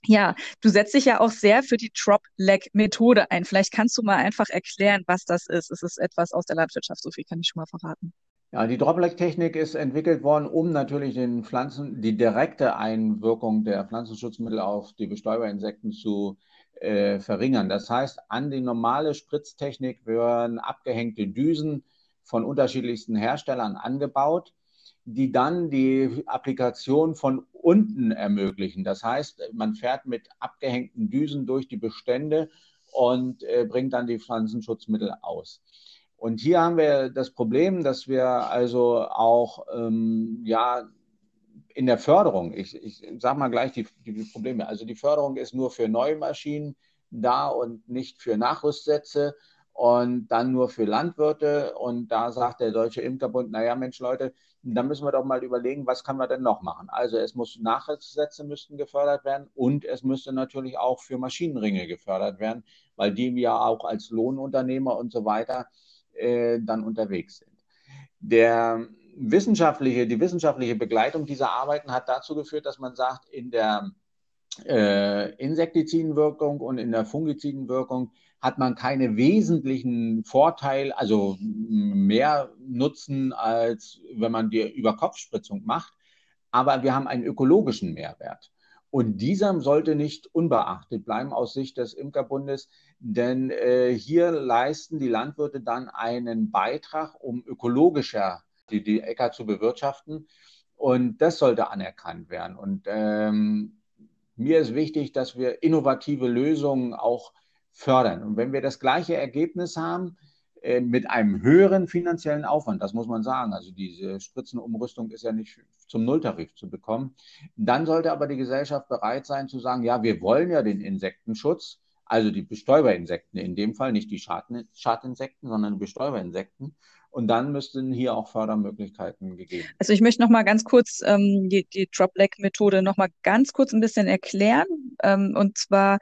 Speaker 1: ja, du setzt dich ja auch sehr für die Drop-Leg-Methode ein. Vielleicht kannst du mal einfach erklären, was das ist. Es ist etwas aus der Landwirtschaft, so viel kann ich schon mal verraten.
Speaker 2: Ja, die Droplet-Technik ist entwickelt worden, um natürlich den Pflanzen, die direkte Einwirkung der Pflanzenschutzmittel auf die Bestäuberinsekten zu äh, verringern. Das heißt, an die normale Spritztechnik werden abgehängte Düsen von unterschiedlichsten Herstellern angebaut, die dann die Applikation von unten ermöglichen. Das heißt, man fährt mit abgehängten Düsen durch die Bestände und äh, bringt dann die Pflanzenschutzmittel aus. Und hier haben wir das Problem, dass wir also auch ähm, ja in der Förderung, ich, ich sage mal gleich die, die Probleme, also die Förderung ist nur für neue Maschinen da und nicht für Nachrüstsätze und dann nur für Landwirte. Und da sagt der Deutsche Imkerbund, naja, Mensch, Leute, da müssen wir doch mal überlegen, was kann man denn noch machen? Also es muss Nachrüstsätze müssten gefördert werden und es müsste natürlich auch für Maschinenringe gefördert werden, weil die ja auch als Lohnunternehmer und so weiter äh, dann unterwegs sind. Der wissenschaftliche, die wissenschaftliche Begleitung dieser Arbeiten hat dazu geführt, dass man sagt, in der äh, Insektizidenwirkung und in der Fungizidenwirkung hat man keine wesentlichen Vorteile, also mehr Nutzen, als wenn man die Überkopfspritzung macht. Aber wir haben einen ökologischen Mehrwert. Und dieser sollte nicht unbeachtet bleiben aus Sicht des Imkerbundes, denn äh, hier leisten die Landwirte dann einen Beitrag, um ökologischer die, die Äcker zu bewirtschaften. Und das sollte anerkannt werden. Und ähm, mir ist wichtig, dass wir innovative Lösungen auch fördern. Und wenn wir das gleiche Ergebnis haben, äh, mit einem höheren finanziellen Aufwand, das muss man sagen, also diese Spritzenumrüstung ist ja nicht zum Nulltarif zu bekommen, dann sollte aber die Gesellschaft bereit sein zu sagen, ja, wir wollen ja den Insektenschutz, also die Bestäuberinsekten in dem Fall, nicht die Schadinsekten, sondern die Bestäuberinsekten. Und dann müssten hier auch Fördermöglichkeiten gegeben werden.
Speaker 1: Also ich möchte noch mal ganz kurz ähm, die, die Drop-Leg-Methode noch mal ganz kurz ein bisschen erklären. Ähm, und zwar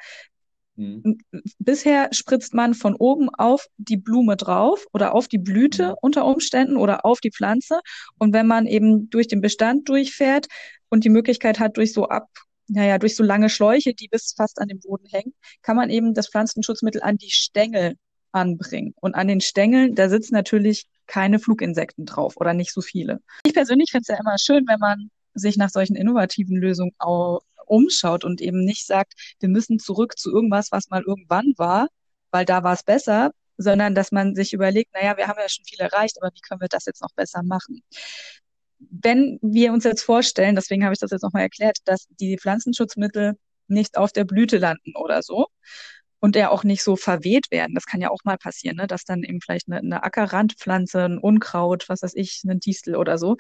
Speaker 1: Mhm. Bisher spritzt man von oben auf die Blume drauf oder auf die Blüte mhm. unter Umständen oder auf die Pflanze. Und wenn man eben durch den Bestand durchfährt und die Möglichkeit hat, durch so ab, naja, durch so lange Schläuche, die bis fast an dem Boden hängen, kann man eben das Pflanzenschutzmittel an die Stängel anbringen. Und an den Stängeln, da sitzen natürlich keine Fluginsekten drauf oder nicht so viele. Ich persönlich finde es ja immer schön, wenn man sich nach solchen innovativen Lösungen auch umschaut und eben nicht sagt, wir müssen zurück zu irgendwas, was mal irgendwann war, weil da war es besser, sondern dass man sich überlegt, naja, wir haben ja schon viel erreicht, aber wie können wir das jetzt noch besser machen? Wenn wir uns jetzt vorstellen, deswegen habe ich das jetzt nochmal erklärt, dass die Pflanzenschutzmittel nicht auf der Blüte landen oder so, und der auch nicht so verweht werden. Das kann ja auch mal passieren, ne? dass dann eben vielleicht eine, eine Ackerrandpflanze, ein Unkraut, was weiß ich, ein Distel oder so,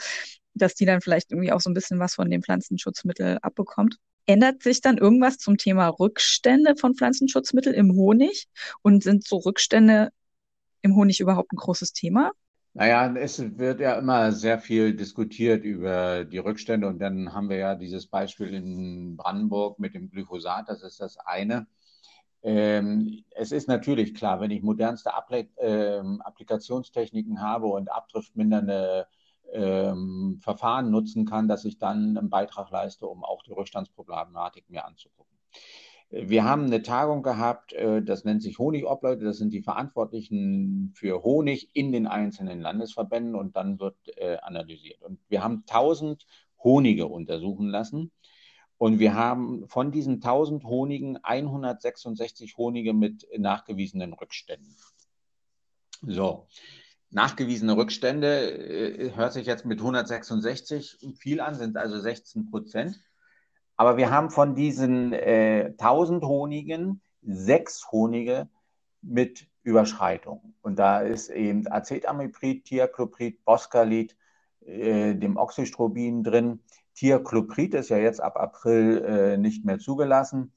Speaker 1: dass die dann vielleicht irgendwie auch so ein bisschen was von dem Pflanzenschutzmittel abbekommt. Ändert sich dann irgendwas zum Thema Rückstände von Pflanzenschutzmitteln im Honig? Und sind so Rückstände im Honig überhaupt ein großes Thema?
Speaker 2: Naja, es wird ja immer sehr viel diskutiert über die Rückstände und dann haben wir ja dieses Beispiel in Brandenburg mit dem Glyphosat, das ist das eine. Ähm, es ist natürlich klar, wenn ich modernste Appli äh, Applikationstechniken habe und abdriftmindernde ähm, Verfahren nutzen kann, dass ich dann einen Beitrag leiste, um auch die Rückstandsproblematik mir anzugucken. Wir haben eine Tagung gehabt, äh, das nennt sich Honigobleute, das sind die Verantwortlichen für Honig in den einzelnen Landesverbänden und dann wird äh, analysiert. Und wir haben 1000 Honige untersuchen lassen und wir haben von diesen 1000 Honigen 166 Honige mit nachgewiesenen Rückständen. So, nachgewiesene Rückstände äh, hört sich jetzt mit 166 viel an, sind also 16 Prozent. Aber wir haben von diesen äh, 1000 Honigen sechs Honige mit Überschreitung. Und da ist eben Acetamiprid, Thiacloprid, Boscalit, äh, dem Oxystrobin drin. Thiacloprid ist ja jetzt ab April äh, nicht mehr zugelassen.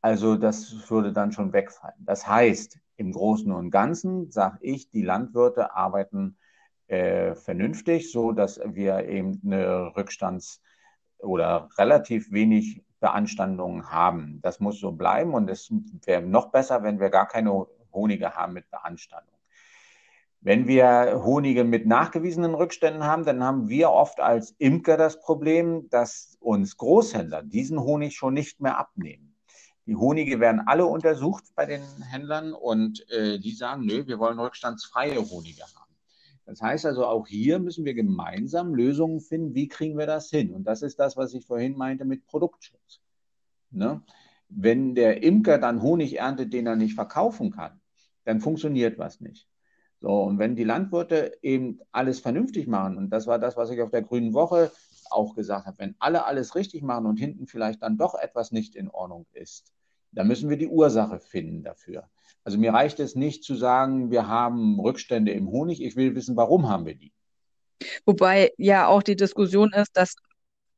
Speaker 2: Also das würde dann schon wegfallen. Das heißt, im Großen und Ganzen sage ich, die Landwirte arbeiten äh, vernünftig, so dass wir eben eine Rückstands- oder relativ wenig Beanstandungen haben. Das muss so bleiben und es wäre noch besser, wenn wir gar keine Honige haben mit Beanstandung. Wenn wir Honige mit nachgewiesenen Rückständen haben, dann haben wir oft als Imker das Problem, dass uns Großhändler diesen Honig schon nicht mehr abnehmen. Die Honige werden alle untersucht bei den Händlern und äh, die sagen, nö, wir wollen rückstandsfreie Honige haben. Das heißt also, auch hier müssen wir gemeinsam Lösungen finden, wie kriegen wir das hin? Und das ist das, was ich vorhin meinte mit Produktschutz. Ne? Wenn der Imker dann Honig erntet, den er nicht verkaufen kann, dann funktioniert was nicht. So, und wenn die Landwirte eben alles vernünftig machen, und das war das, was ich auf der Grünen Woche auch gesagt habe, wenn alle alles richtig machen und hinten vielleicht dann doch etwas nicht in Ordnung ist, dann müssen wir die Ursache finden dafür. Also mir reicht es nicht zu sagen, wir haben Rückstände im Honig, ich will wissen, warum haben wir die.
Speaker 1: Wobei ja auch die Diskussion ist, dass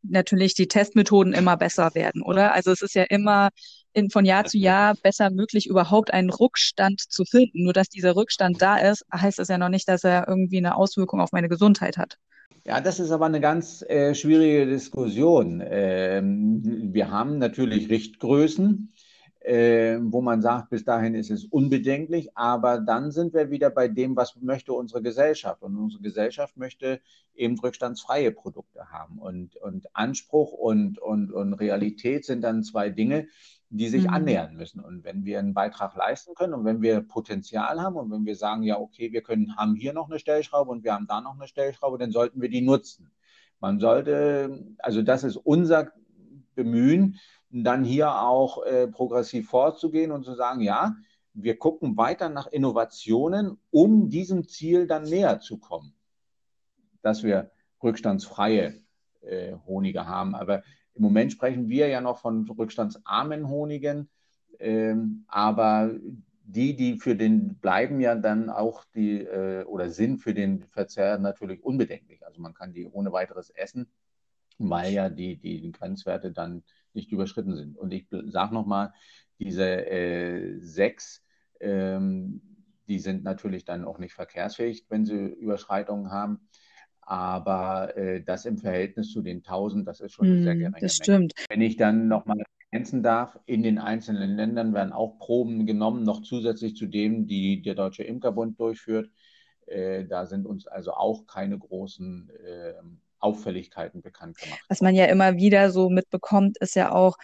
Speaker 1: natürlich die Testmethoden immer besser werden, oder? Also es ist ja immer in, von Jahr zu Jahr besser möglich, überhaupt einen Rückstand zu finden. Nur dass dieser Rückstand da ist, heißt das ja noch nicht, dass er irgendwie eine Auswirkung auf meine Gesundheit hat.
Speaker 2: Ja, das ist aber eine ganz äh, schwierige Diskussion. Ähm, wir haben natürlich Richtgrößen äh, wo man sagt, bis dahin ist es unbedenklich, aber dann sind wir wieder bei dem, was möchte unsere Gesellschaft. Und unsere Gesellschaft möchte eben rückstandsfreie Produkte haben. Und, und Anspruch und, und, und Realität sind dann zwei Dinge, die sich mhm. annähern müssen. Und wenn wir einen Beitrag leisten können und wenn wir Potenzial haben und wenn wir sagen, ja, okay, wir können, haben hier noch eine Stellschraube und wir haben da noch eine Stellschraube, dann sollten wir die nutzen. Man sollte, also das ist unser Bemühen, dann hier auch äh, progressiv vorzugehen und zu sagen, ja, wir gucken weiter nach Innovationen, um diesem Ziel dann näher zu kommen, dass wir rückstandsfreie äh, Honige haben. Aber im Moment sprechen wir ja noch von rückstandsarmen Honigen, ähm, aber die, die für den bleiben ja dann auch die äh, oder sind für den Verzehr natürlich unbedenklich. Also man kann die ohne weiteres essen, weil ja die, die Grenzwerte dann nicht überschritten sind. Und ich sage nochmal, diese äh, sechs, ähm, die sind natürlich dann auch nicht verkehrsfähig, wenn sie Überschreitungen haben. Aber äh, das im Verhältnis zu den 1000, das ist schon eine sehr
Speaker 1: Hm,
Speaker 2: geringe
Speaker 1: das
Speaker 2: Menge.
Speaker 1: stimmt.
Speaker 2: Wenn ich dann nochmal ergänzen darf, in den einzelnen Ländern werden auch Proben genommen, noch zusätzlich zu dem, die der Deutsche Imkerbund durchführt. Äh, da sind uns also auch keine großen äh, Auffälligkeiten bekannt gemacht.
Speaker 1: Was man ja immer wieder so mitbekommt, ist ja auch,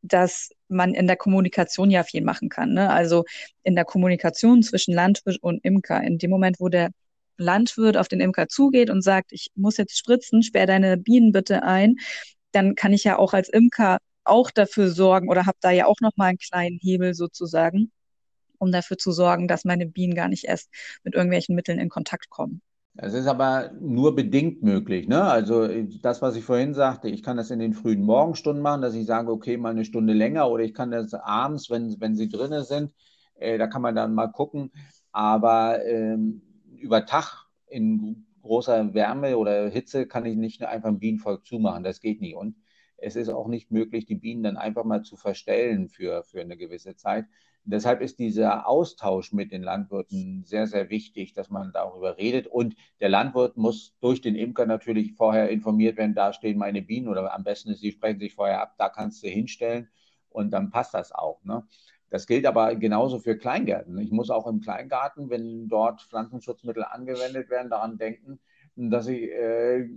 Speaker 1: dass man in der Kommunikation ja viel machen kann. Ne? Also in der Kommunikation zwischen Landwirt und Imker. In dem Moment, wo der Landwirt auf den Imker zugeht und sagt, ich muss jetzt spritzen, sperr deine Bienen bitte ein, dann kann ich ja auch als Imker auch dafür sorgen oder habe da ja auch noch mal einen kleinen Hebel sozusagen, um dafür zu sorgen, dass meine Bienen gar nicht erst mit irgendwelchen Mitteln in Kontakt kommen.
Speaker 2: Es ist aber nur bedingt möglich. Ne? Also das, was ich vorhin sagte, ich kann das in den frühen Morgenstunden machen, dass ich sage, okay, mal eine Stunde länger oder ich kann das abends, wenn, wenn sie drinnen sind, äh, da kann man dann mal gucken. Aber ähm, über Tag in großer Wärme oder Hitze kann ich nicht einfach ein Bienenvolk zumachen. Das geht nicht. Und es ist auch nicht möglich, die Bienen dann einfach mal zu verstellen für, für eine gewisse Zeit. Deshalb ist dieser Austausch mit den Landwirten sehr, sehr wichtig, dass man darüber redet. Und der Landwirt muss durch den Imker natürlich vorher informiert werden, da stehen meine Bienen oder am besten ist, sie sprechen sich vorher ab, da kannst du hinstellen und dann passt das auch. Ne? Das gilt aber genauso für Kleingärten. Ich muss auch im Kleingarten, wenn dort Pflanzenschutzmittel angewendet werden, daran denken, dass ich äh,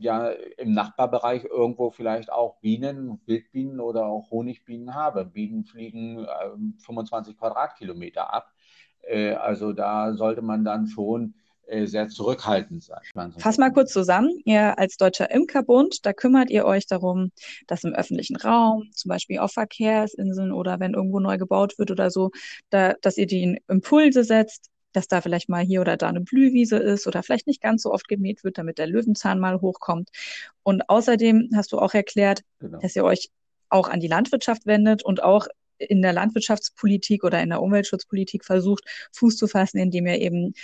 Speaker 2: ja im Nachbarbereich irgendwo vielleicht auch Bienen, Wildbienen oder auch Honigbienen habe. Bienen fliegen äh, 25 Quadratkilometer ab. Äh, also da sollte man dann schon sehr zurückhaltend sein.
Speaker 1: Fass mal kurz zusammen. Ihr als Deutscher Imkerbund, da kümmert ihr euch darum, dass im öffentlichen Raum, zum Beispiel auf Verkehrsinseln oder wenn irgendwo neu gebaut wird oder so, da, dass ihr die Impulse setzt, dass da vielleicht mal hier oder da eine Blühwiese ist oder vielleicht nicht ganz so oft gemäht wird, damit der Löwenzahn mal hochkommt. Und außerdem hast du auch erklärt, genau. dass ihr euch auch an die Landwirtschaft wendet und auch in der Landwirtschaftspolitik oder in der Umweltschutzpolitik versucht, Fuß zu fassen, indem ihr eben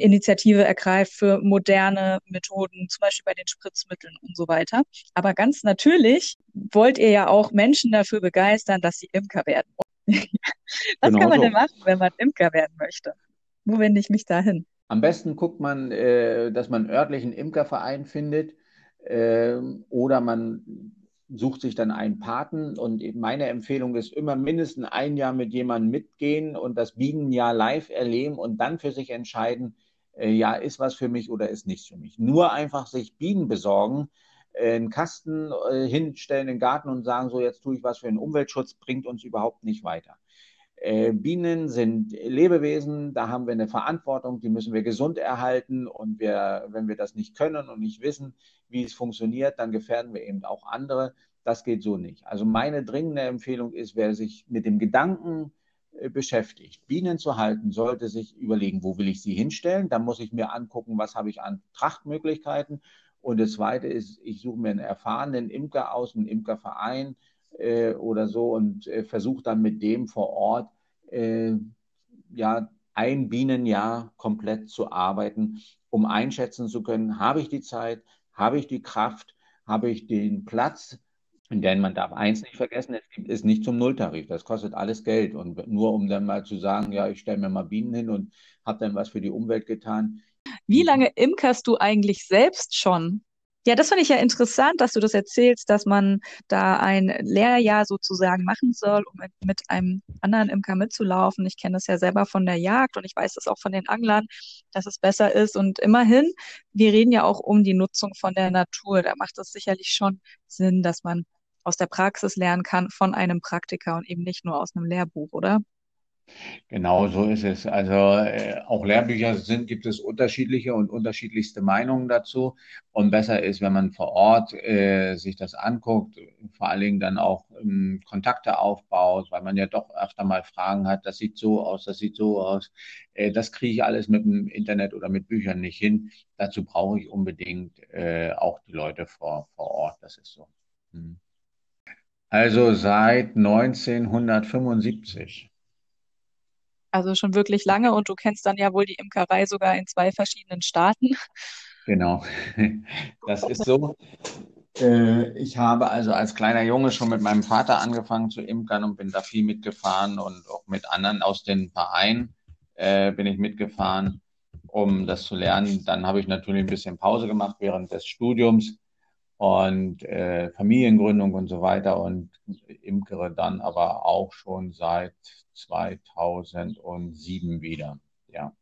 Speaker 1: Initiative ergreift für moderne Methoden, zum Beispiel bei den Spritzmitteln und so weiter. Aber ganz natürlich wollt ihr ja auch Menschen dafür begeistern, dass sie Imker werden. Was genau kann man so. denn machen, wenn man Imker werden möchte? Wo wende ich mich da hin?
Speaker 2: Am besten guckt man, äh, dass man einen örtlichen Imkerverein findet äh, oder man sucht sich dann einen Paten und meine Empfehlung ist immer mindestens ein Jahr mit jemandem mitgehen und das Bienenjahr live erleben und dann für sich entscheiden, ja, ist was für mich oder ist nichts für mich. Nur einfach sich Bienen besorgen, äh, einen Kasten äh, hinstellen in den Garten und sagen, so jetzt tue ich was für den Umweltschutz, bringt uns überhaupt nicht weiter. Äh, Bienen sind Lebewesen, da haben wir eine Verantwortung, die müssen wir gesund erhalten und wir, wenn wir das nicht können und nicht wissen, wie es funktioniert, dann gefährden wir eben auch andere. Das geht so nicht. Also meine dringende Empfehlung ist, wer sich mit dem Gedanken äh, beschäftigt, Bienen zu halten, sollte sich überlegen, wo will ich sie hinstellen. Dann muss ich mir angucken, was habe ich an Trachtmöglichkeiten. Und das Zweite ist, ich suche mir einen erfahrenen Imker aus, einen Imkerverein, äh, oder so und äh, versucht dann mit dem vor Ort äh, ja ein Bienenjahr komplett zu arbeiten, um einschätzen zu können, habe ich die Zeit, habe ich die Kraft, habe ich den Platz, denn man darf eins nicht vergessen, es gibt es nicht zum Nulltarif. Das kostet alles Geld. Und nur um dann mal zu sagen, ja, ich stelle mir mal Bienen hin und habe dann was für die Umwelt getan.
Speaker 1: Wie lange imkerst du eigentlich selbst schon? Ja, das finde ich ja interessant, dass du das erzählst, dass man da ein Lehrjahr sozusagen machen soll, um mit, mit einem anderen Imker mitzulaufen. Ich kenne das ja selber von der Jagd und ich weiß das auch von den Anglern, dass es besser ist. Und immerhin, wir reden ja auch um die Nutzung von der Natur. Da macht es sicherlich schon Sinn, dass man aus der Praxis lernen kann von einem Praktiker und eben nicht nur aus einem Lehrbuch, oder?
Speaker 2: Genau so ist es. Also äh, auch Lehrbücher sind, gibt es unterschiedliche und unterschiedlichste Meinungen dazu. Und besser ist, wenn man vor Ort äh, sich das anguckt, vor allen Dingen dann auch ähm, Kontakte aufbaut, weil man ja doch öfter mal Fragen hat, das sieht so aus, das sieht so aus. Äh, das kriege ich alles mit dem Internet oder mit Büchern nicht hin. Dazu brauche ich unbedingt äh, auch die Leute vor, vor Ort. Das ist so. Hm. Also seit 1975.
Speaker 1: Also schon wirklich lange und du kennst dann ja wohl die Imkerei sogar in zwei verschiedenen Staaten.
Speaker 2: Genau, das ist so. Äh, ich habe also als kleiner Junge schon mit meinem Vater angefangen zu imkern und bin da viel mitgefahren und auch mit anderen aus den Vereinen äh, bin ich mitgefahren, um das zu lernen. Dann habe ich natürlich ein bisschen Pause gemacht während des Studiums und äh, Familiengründung und so weiter und imkere dann aber auch schon seit 2007 wieder. Ja.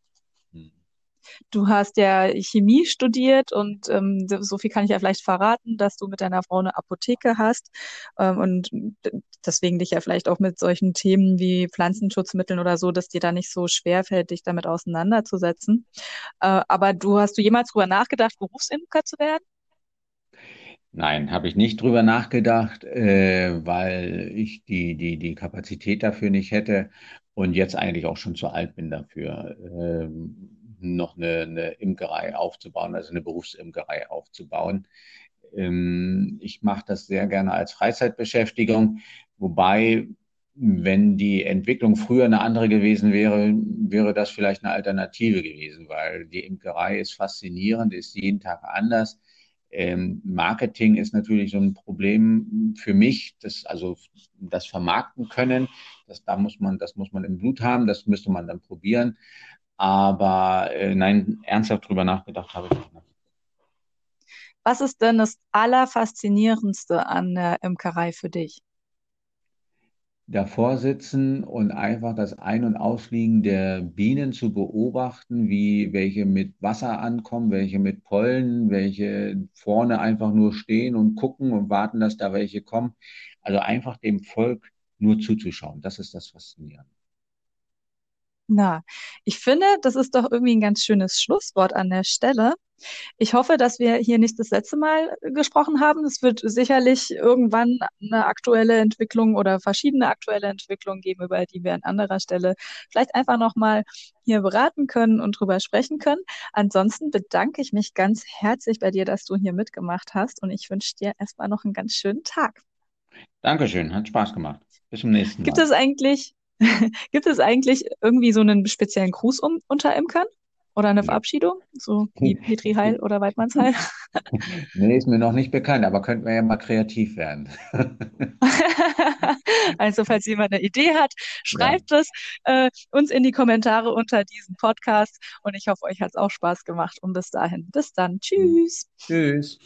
Speaker 1: Du hast ja Chemie studiert und ähm, so viel kann ich ja vielleicht verraten, dass du mit deiner Frau eine Apotheke hast ähm, und deswegen dich ja vielleicht auch mit solchen Themen wie Pflanzenschutzmitteln oder so, dass dir da nicht so schwer fällt, dich damit auseinanderzusetzen. Äh, aber du hast du jemals drüber nachgedacht, Berufsimker zu werden?
Speaker 2: Nein, habe ich nicht drüber nachgedacht, äh, weil ich die, die, die Kapazität dafür nicht hätte und jetzt eigentlich auch schon zu alt bin dafür. Ähm, noch eine, eine Imkerei aufzubauen, also eine Berufsimkerei aufzubauen. Ähm, ich mache das sehr gerne als Freizeitbeschäftigung, wobei, wenn die Entwicklung früher eine andere gewesen wäre, wäre das vielleicht eine Alternative gewesen, weil die Imkerei ist faszinierend, ist jeden Tag anders. Ähm, Marketing ist natürlich so ein Problem für mich, das, also das vermarkten können. Das, da muss man, das muss man im Blut haben, das müsste man dann probieren. Aber äh, nein, ernsthaft drüber nachgedacht habe ich nicht.
Speaker 1: Was ist denn das Allerfaszinierendste an der Imkerei für dich?
Speaker 2: Davor sitzen und einfach das Ein- und Ausfliegen der Bienen zu beobachten, wie welche mit Wasser ankommen, welche mit Pollen, welche vorne einfach nur stehen und gucken und warten, dass da welche kommen. Also einfach dem Volk nur zuzuschauen. Das ist das Faszinierende.
Speaker 1: Na, ich finde, das ist doch irgendwie ein ganz schönes Schlusswort an der Stelle. Ich hoffe, dass wir hier nicht das letzte Mal gesprochen haben. Es wird sicherlich irgendwann eine aktuelle Entwicklung oder verschiedene aktuelle Entwicklungen geben, über die wir an anderer Stelle vielleicht einfach nochmal hier beraten können und drüber sprechen können. Ansonsten bedanke ich mich ganz herzlich bei dir, dass du hier mitgemacht hast und ich wünsche dir erstmal noch einen ganz schönen Tag.
Speaker 2: Dankeschön, hat Spaß gemacht. Bis zum nächsten Mal.
Speaker 1: Gibt es eigentlich Gibt es eigentlich irgendwie so einen speziellen Gruß um, unter Imkern? Oder eine Verabschiedung? So wie Petri Heil oder Weidmanns Heil?
Speaker 2: nee, ist mir noch nicht bekannt, aber könnten wir ja mal kreativ werden.
Speaker 1: also, falls jemand eine Idee hat, schreibt ja. es äh, uns in die Kommentare unter diesem Podcast. Und ich hoffe, euch hat es auch Spaß gemacht. Und bis dahin, bis dann. Tschüss.
Speaker 2: Tschüss.